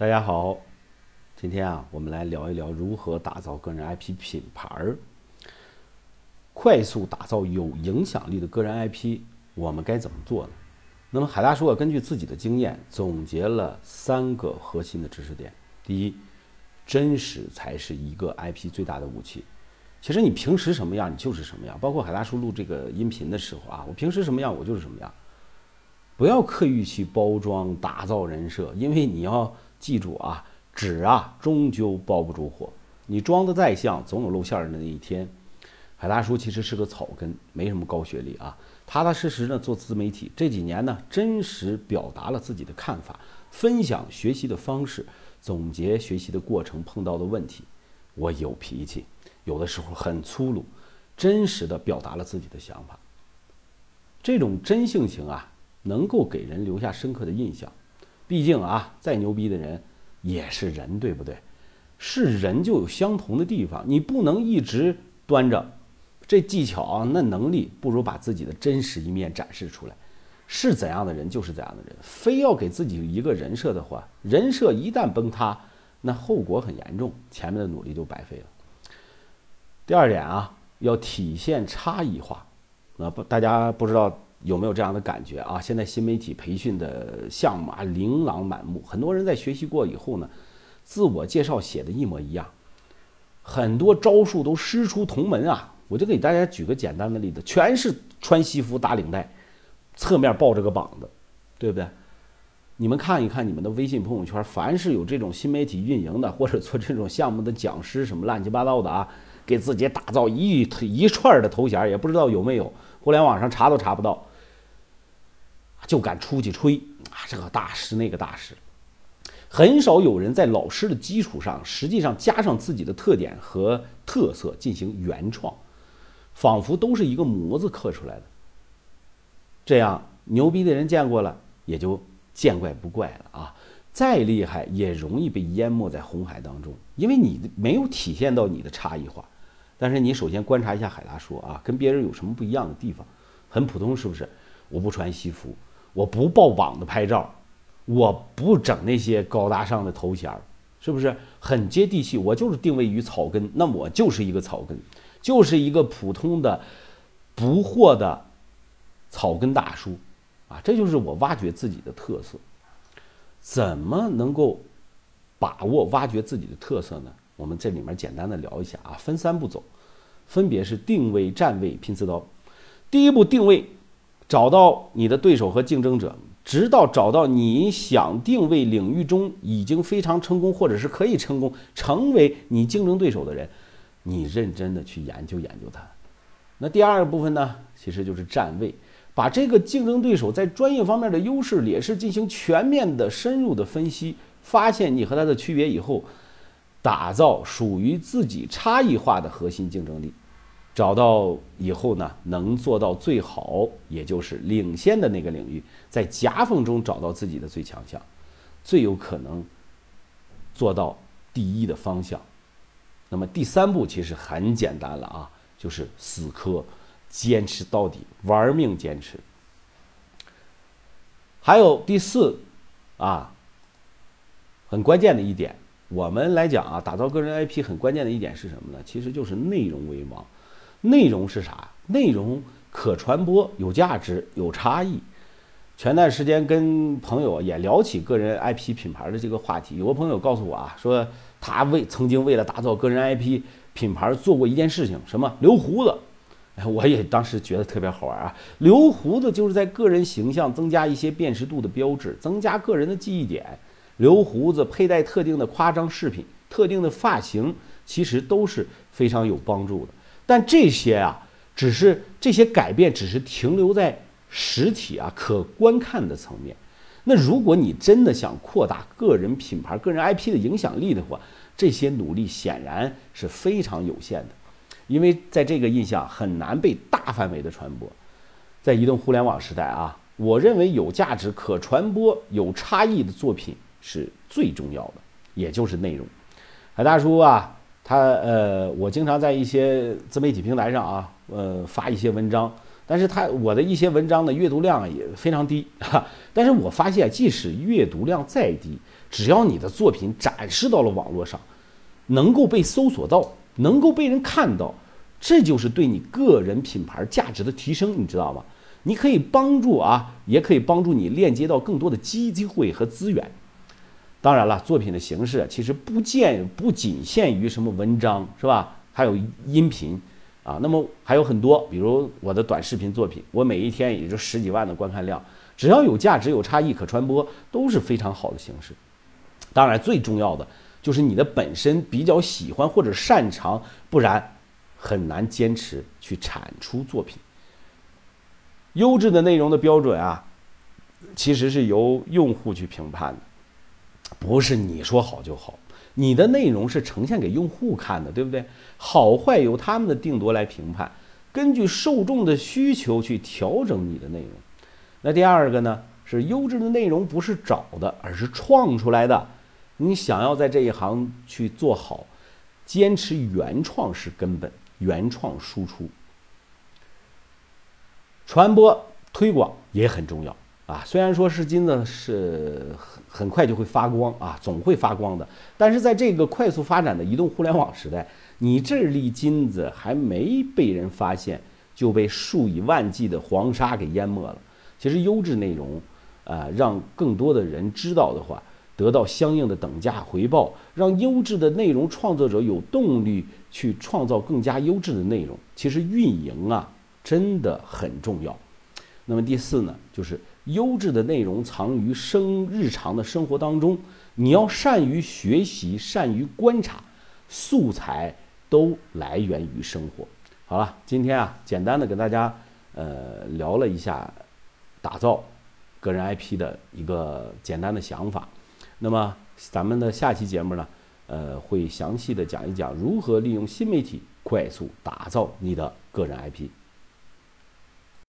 大家好，今天啊，我们来聊一聊如何打造个人 IP 品牌儿。快速打造有影响力的个人 IP，我们该怎么做呢？那么海大叔啊，根据自己的经验，总结了三个核心的知识点。第一，真实才是一个 IP 最大的武器。其实你平时什么样，你就是什么样。包括海大叔录这个音频的时候啊，我平时什么样，我就是什么样。不要刻意去包装、打造人设，因为你要记住啊，纸啊终究包不住火。你装的再像，总有露馅儿的那一天。海大叔其实是个草根，没什么高学历啊，踏踏实实呢做自媒体。这几年呢，真实表达了自己的看法，分享学习的方式，总结学习的过程碰到的问题。我有脾气。有的时候很粗鲁，真实的表达了自己的想法。这种真性情啊，能够给人留下深刻的印象。毕竟啊，再牛逼的人也是人，对不对？是人就有相同的地方，你不能一直端着这技巧啊，那能力不如把自己的真实一面展示出来。是怎样的人就是怎样的人，非要给自己一个人设的话，人设一旦崩塌，那后果很严重，前面的努力就白费了。第二点啊，要体现差异化。那不，大家不知道有没有这样的感觉啊？现在新媒体培训的项目啊，琳琅满目。很多人在学习过以后呢，自我介绍写的一模一样，很多招数都师出同门啊。我就给大家举个简单的例子，全是穿西服打领带，侧面抱着个膀子，对不对？你们看一看你们的微信朋友圈，凡是有这种新媒体运营的或者做这种项目的讲师，什么乱七八糟的啊。给自己打造一一串的头衔，也不知道有没有，互联网上查都查不到，就敢出去吹啊！这个大师，那个大师，很少有人在老师的基础上，实际上加上自己的特点和特色进行原创，仿佛都是一个模子刻出来的。这样牛逼的人见过了，也就见怪不怪了啊！再厉害，也容易被淹没在红海当中，因为你没有体现到你的差异化。但是你首先观察一下海大叔啊，跟别人有什么不一样的地方？很普通是不是？我不穿西服，我不抱膀子拍照，我不整那些高大上的头衔，是不是很接地气？我就是定位于草根，那我就是一个草根，就是一个普通的不惑的草根大叔啊，这就是我挖掘自己的特色。怎么能够把握挖掘自己的特色呢？我们这里面简单的聊一下啊，分三步走，分别是定位、站位、拼刺刀。第一步定位，找到你的对手和竞争者，直到找到你想定位领域中已经非常成功，或者是可以成功成为你竞争对手的人，你认真的去研究研究他。那第二个部分呢，其实就是站位，把这个竞争对手在专业方面的优势劣势进行全面的深入的分析，发现你和他的区别以后。打造属于自己差异化的核心竞争力，找到以后呢，能做到最好，也就是领先的那个领域，在夹缝中找到自己的最强项，最有可能做到第一的方向。那么第三步其实很简单了啊，就是死磕，坚持到底，玩命坚持。还有第四，啊，很关键的一点。我们来讲啊，打造个人 IP 很关键的一点是什么呢？其实就是内容为王。内容是啥？内容可传播、有价值、有差异。前段时间跟朋友也聊起个人 IP 品牌的这个话题，有个朋友告诉我啊，说他为曾经为了打造个人 IP 品牌做过一件事情，什么留胡子。哎，我也当时觉得特别好玩啊。留胡子就是在个人形象增加一些辨识度的标志，增加个人的记忆点。留胡子、佩戴特定的夸张饰品、特定的发型，其实都是非常有帮助的。但这些啊，只是这些改变，只是停留在实体啊可观看的层面。那如果你真的想扩大个人品牌、个人 IP 的影响力的话，这些努力显然是非常有限的，因为在这个印象很难被大范围的传播。在移动互联网时代啊，我认为有价值、可传播、有差异的作品。是最重要的，也就是内容。海大叔啊，他呃，我经常在一些自媒体平台上啊，呃，发一些文章，但是他我的一些文章的阅读量也非常低哈。但是我发现，即使阅读量再低，只要你的作品展示到了网络上，能够被搜索到，能够被人看到，这就是对你个人品牌价值的提升，你知道吗？你可以帮助啊，也可以帮助你链接到更多的机机会和资源。当然了，作品的形式其实不见不仅限于什么文章，是吧？还有音频啊，那么还有很多，比如我的短视频作品，我每一天也就十几万的观看量，只要有价值、有差异、可传播，都是非常好的形式。当然，最重要的就是你的本身比较喜欢或者擅长，不然很难坚持去产出作品。优质的内容的标准啊，其实是由用户去评判的，不是你说好就好。你的内容是呈现给用户看的，对不对？好坏由他们的定夺来评判，根据受众的需求去调整你的内容。那第二个呢，是优质的内容不是找的，而是创出来的。你想要在这一行去做好，坚持原创是根本，原创输出。传播推广也很重要啊！虽然说是金子是很很快就会发光啊，总会发光的，但是在这个快速发展的移动互联网时代，你这粒金子还没被人发现，就被数以万计的黄沙给淹没了。其实优质内容，啊，让更多的人知道的话，得到相应的等价回报，让优质的内容创作者有动力去创造更加优质的内容。其实运营啊。真的很重要。那么第四呢，就是优质的内容藏于生日常的生活当中，你要善于学习，善于观察，素材都来源于生活。好了，今天啊，简单的跟大家呃聊了一下打造个人 IP 的一个简单的想法。那么咱们的下期节目呢，呃，会详细的讲一讲如何利用新媒体快速打造你的个人 IP。